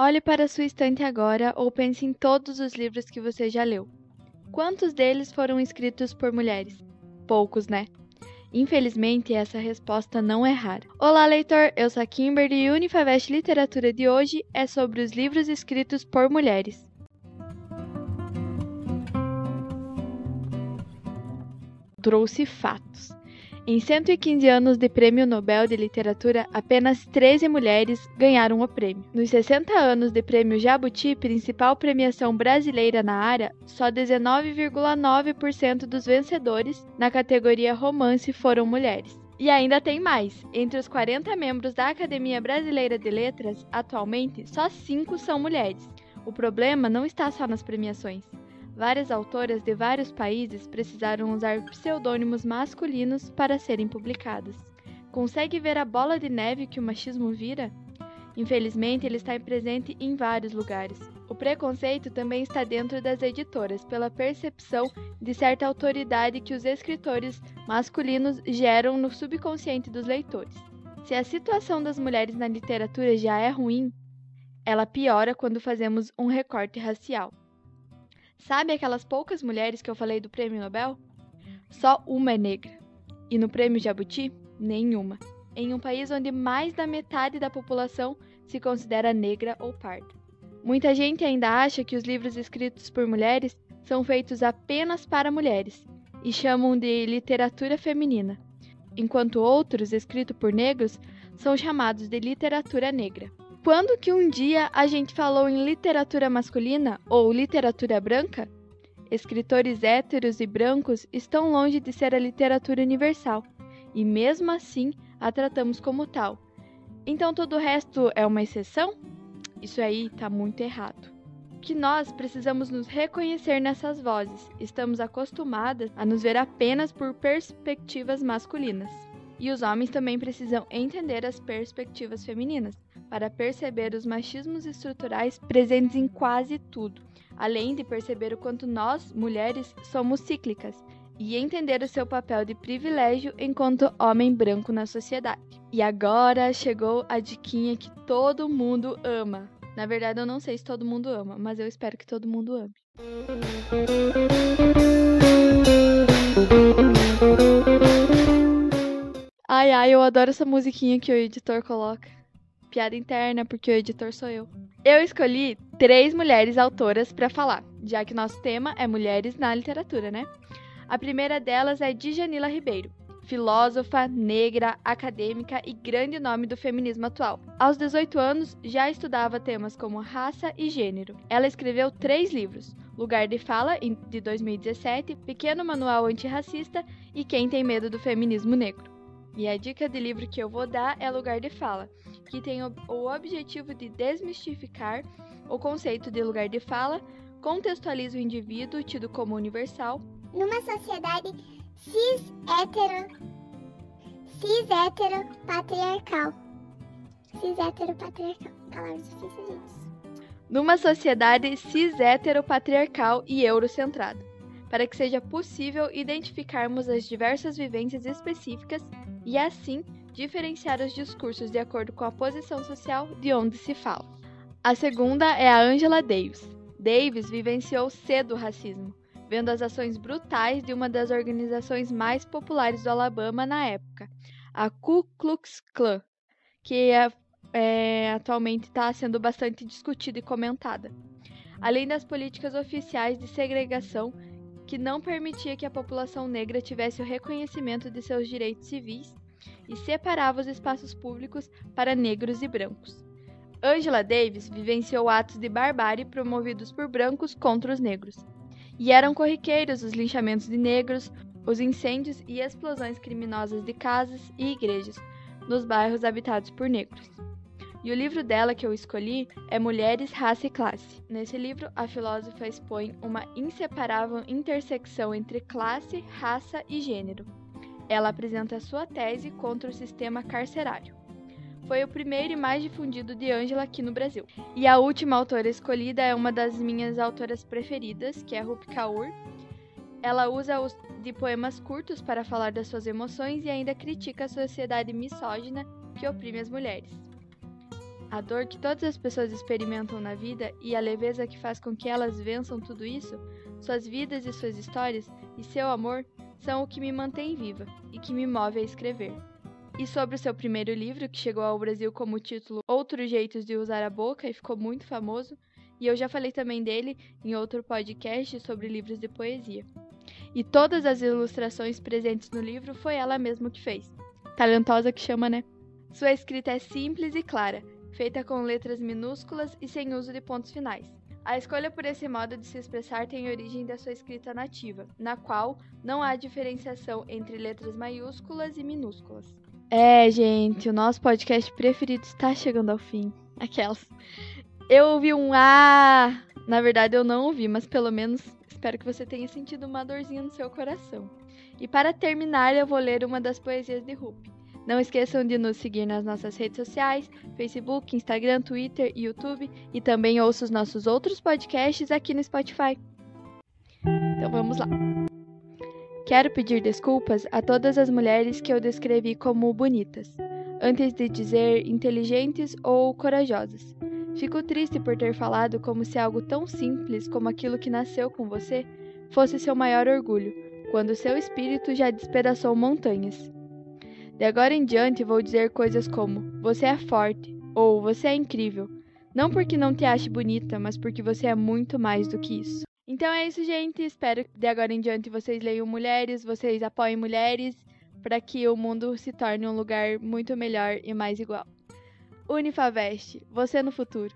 Olhe para sua estante agora ou pense em todos os livros que você já leu. Quantos deles foram escritos por mulheres? Poucos, né? Infelizmente, essa resposta não é rara. Olá, leitor! Eu sou a Kimberly e o Unifavest Literatura de hoje é sobre os livros escritos por mulheres. Trouxe fatos. Em 115 anos de Prêmio Nobel de Literatura, apenas 13 mulheres ganharam o prêmio. Nos 60 anos de Prêmio Jabuti, principal premiação brasileira na área, só 19,9% dos vencedores na categoria romance foram mulheres. E ainda tem mais. Entre os 40 membros da Academia Brasileira de Letras, atualmente, só 5 são mulheres. O problema não está só nas premiações. Várias autoras de vários países precisaram usar pseudônimos masculinos para serem publicadas. Consegue ver a bola de neve que o machismo vira? Infelizmente, ele está presente em vários lugares. O preconceito também está dentro das editoras, pela percepção de certa autoridade que os escritores masculinos geram no subconsciente dos leitores. Se a situação das mulheres na literatura já é ruim, ela piora quando fazemos um recorte racial. Sabe aquelas poucas mulheres que eu falei do prêmio Nobel? Só uma é negra. E no prêmio Jabuti, nenhuma. Em um país onde mais da metade da população se considera negra ou parda. Muita gente ainda acha que os livros escritos por mulheres são feitos apenas para mulheres e chamam de literatura feminina, enquanto outros, escritos por negros, são chamados de literatura negra. Quando que um dia a gente falou em literatura masculina ou literatura branca? Escritores héteros e brancos estão longe de ser a literatura universal, e mesmo assim a tratamos como tal. Então todo o resto é uma exceção? Isso aí está muito errado. Que nós precisamos nos reconhecer nessas vozes. Estamos acostumadas a nos ver apenas por perspectivas masculinas. E os homens também precisam entender as perspectivas femininas para perceber os machismos estruturais presentes em quase tudo, além de perceber o quanto nós, mulheres, somos cíclicas e entender o seu papel de privilégio enquanto homem branco na sociedade. E agora chegou a diquinha que todo mundo ama. Na verdade, eu não sei se todo mundo ama, mas eu espero que todo mundo ame. Ai, ai, eu adoro essa musiquinha que o editor coloca piada interna, porque o editor sou eu. Eu escolhi três mulheres autoras para falar, já que nosso tema é mulheres na literatura, né? A primeira delas é Djanila Ribeiro, filósofa, negra, acadêmica e grande nome do feminismo atual. Aos 18 anos, já estudava temas como raça e gênero. Ela escreveu três livros: Lugar de Fala, de 2017, Pequeno Manual Antirracista e Quem Tem Medo do Feminismo Negro. E a dica de livro que eu vou dar é Lugar de Fala, que tem o, objetivo de desmistificar o conceito de lugar de fala, contextualiza o indivíduo tido como universal. Numa sociedade cis-hétero, cis-hétero patriarcal. Cis-hétero patriarcal. Palavras difíceis, gente. Numa sociedade cis-hétero patriarcal e eurocentrada, para que seja possível identificarmos as diversas vivências específicas e assim diferenciar os discursos de acordo com a posição social de onde se fala. A segunda é a Angela Davis. Davis vivenciou cedo o racismo, vendo as ações brutais de uma das organizações mais populares do Alabama na época, a Ku Klux Klan, que é, é, atualmente está sendo bastante discutida e comentada. Além das políticas oficiais de segregação que não permitia que a população negra tivesse o reconhecimento de seus direitos civis e separava os espaços públicos para negros e brancos. Angela Davis vivenciou atos de barbárie promovidos por brancos contra os negros. E eram corriqueiros os linchamentos de negros, os incêndios e explosões criminosas de casas e igrejas nos bairros habitados por negros. E o livro dela que eu escolhi é Mulheres, Raça e Classe. Nesse livro, a filósofa expõe uma inseparável intersecção entre classe, raça e gênero, ela apresenta sua tese contra o sistema carcerário. Foi o primeiro e mais difundido de Angela aqui no Brasil. E a última autora escolhida é uma das minhas autoras preferidas, que é Rupi Kaur. Ela usa os de poemas curtos para falar das suas emoções e ainda critica a sociedade misógina que oprime as mulheres. A dor que todas as pessoas experimentam na vida e a leveza que faz com que elas vençam tudo isso, suas vidas e suas histórias e seu amor são o que me mantém viva e que me move a escrever. E sobre o seu primeiro livro, que chegou ao Brasil como o título Outros Jeitos de Usar a Boca e ficou muito famoso, e eu já falei também dele em outro podcast sobre livros de poesia. E todas as ilustrações presentes no livro foi ela mesma que fez. Talentosa que chama, né? Sua escrita é simples e clara, feita com letras minúsculas e sem uso de pontos finais. A escolha por esse modo de se expressar tem origem da sua escrita nativa, na qual não há diferenciação entre letras maiúsculas e minúsculas. É, gente, o nosso podcast preferido está chegando ao fim. Aquelas. Eu ouvi um ah! Na verdade, eu não ouvi, mas pelo menos espero que você tenha sentido uma dorzinha no seu coração. E para terminar, eu vou ler uma das poesias de Rupi. Não esqueçam de nos seguir nas nossas redes sociais, Facebook, Instagram, Twitter YouTube, e também ouça os nossos outros podcasts aqui no Spotify. Então vamos lá. Quero pedir desculpas a todas as mulheres que eu descrevi como bonitas, antes de dizer inteligentes ou corajosas. Fico triste por ter falado como se algo tão simples como aquilo que nasceu com você fosse seu maior orgulho, quando seu espírito já despedaçou montanhas. De agora em diante vou dizer coisas como: você é forte ou você é incrível. Não porque não te ache bonita, mas porque você é muito mais do que isso. Então é isso, gente. Espero que de agora em diante vocês leiam mulheres, vocês apoiem mulheres, para que o mundo se torne um lugar muito melhor e mais igual. Unifavest, você no futuro.